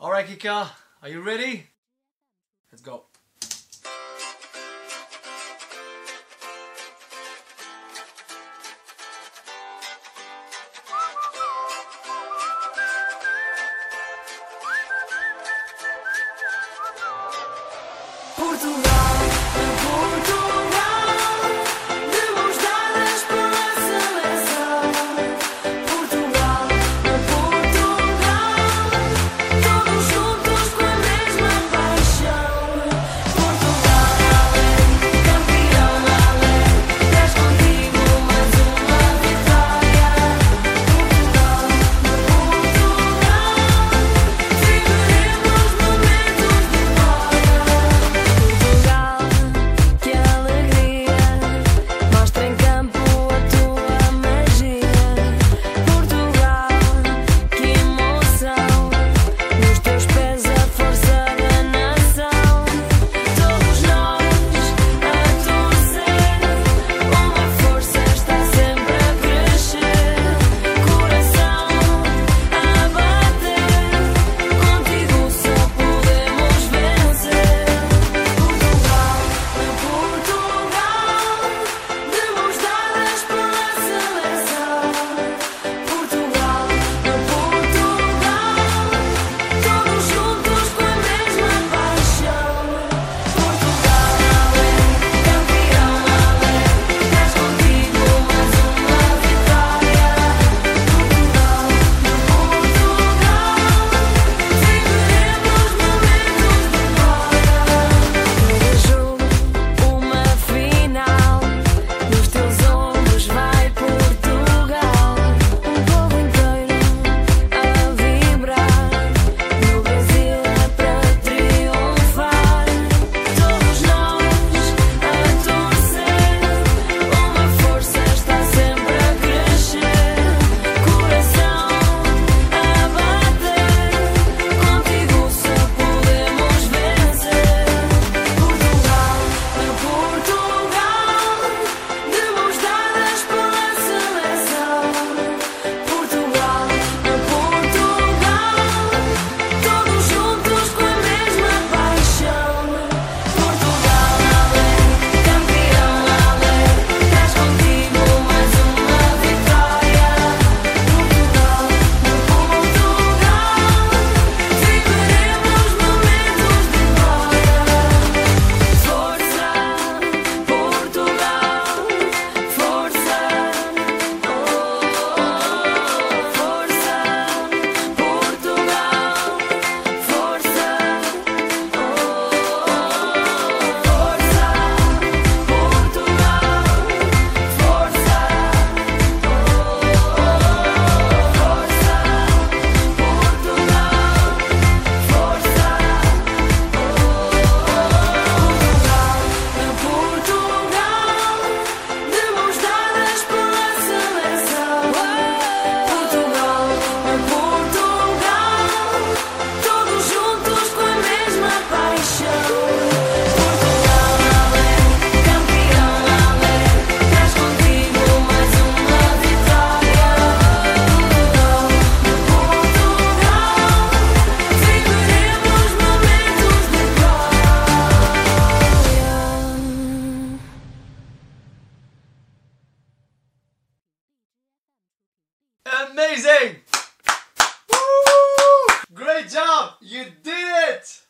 Alright Kika, are you ready? Let's go. Amazing! Woo! Great job! You did it!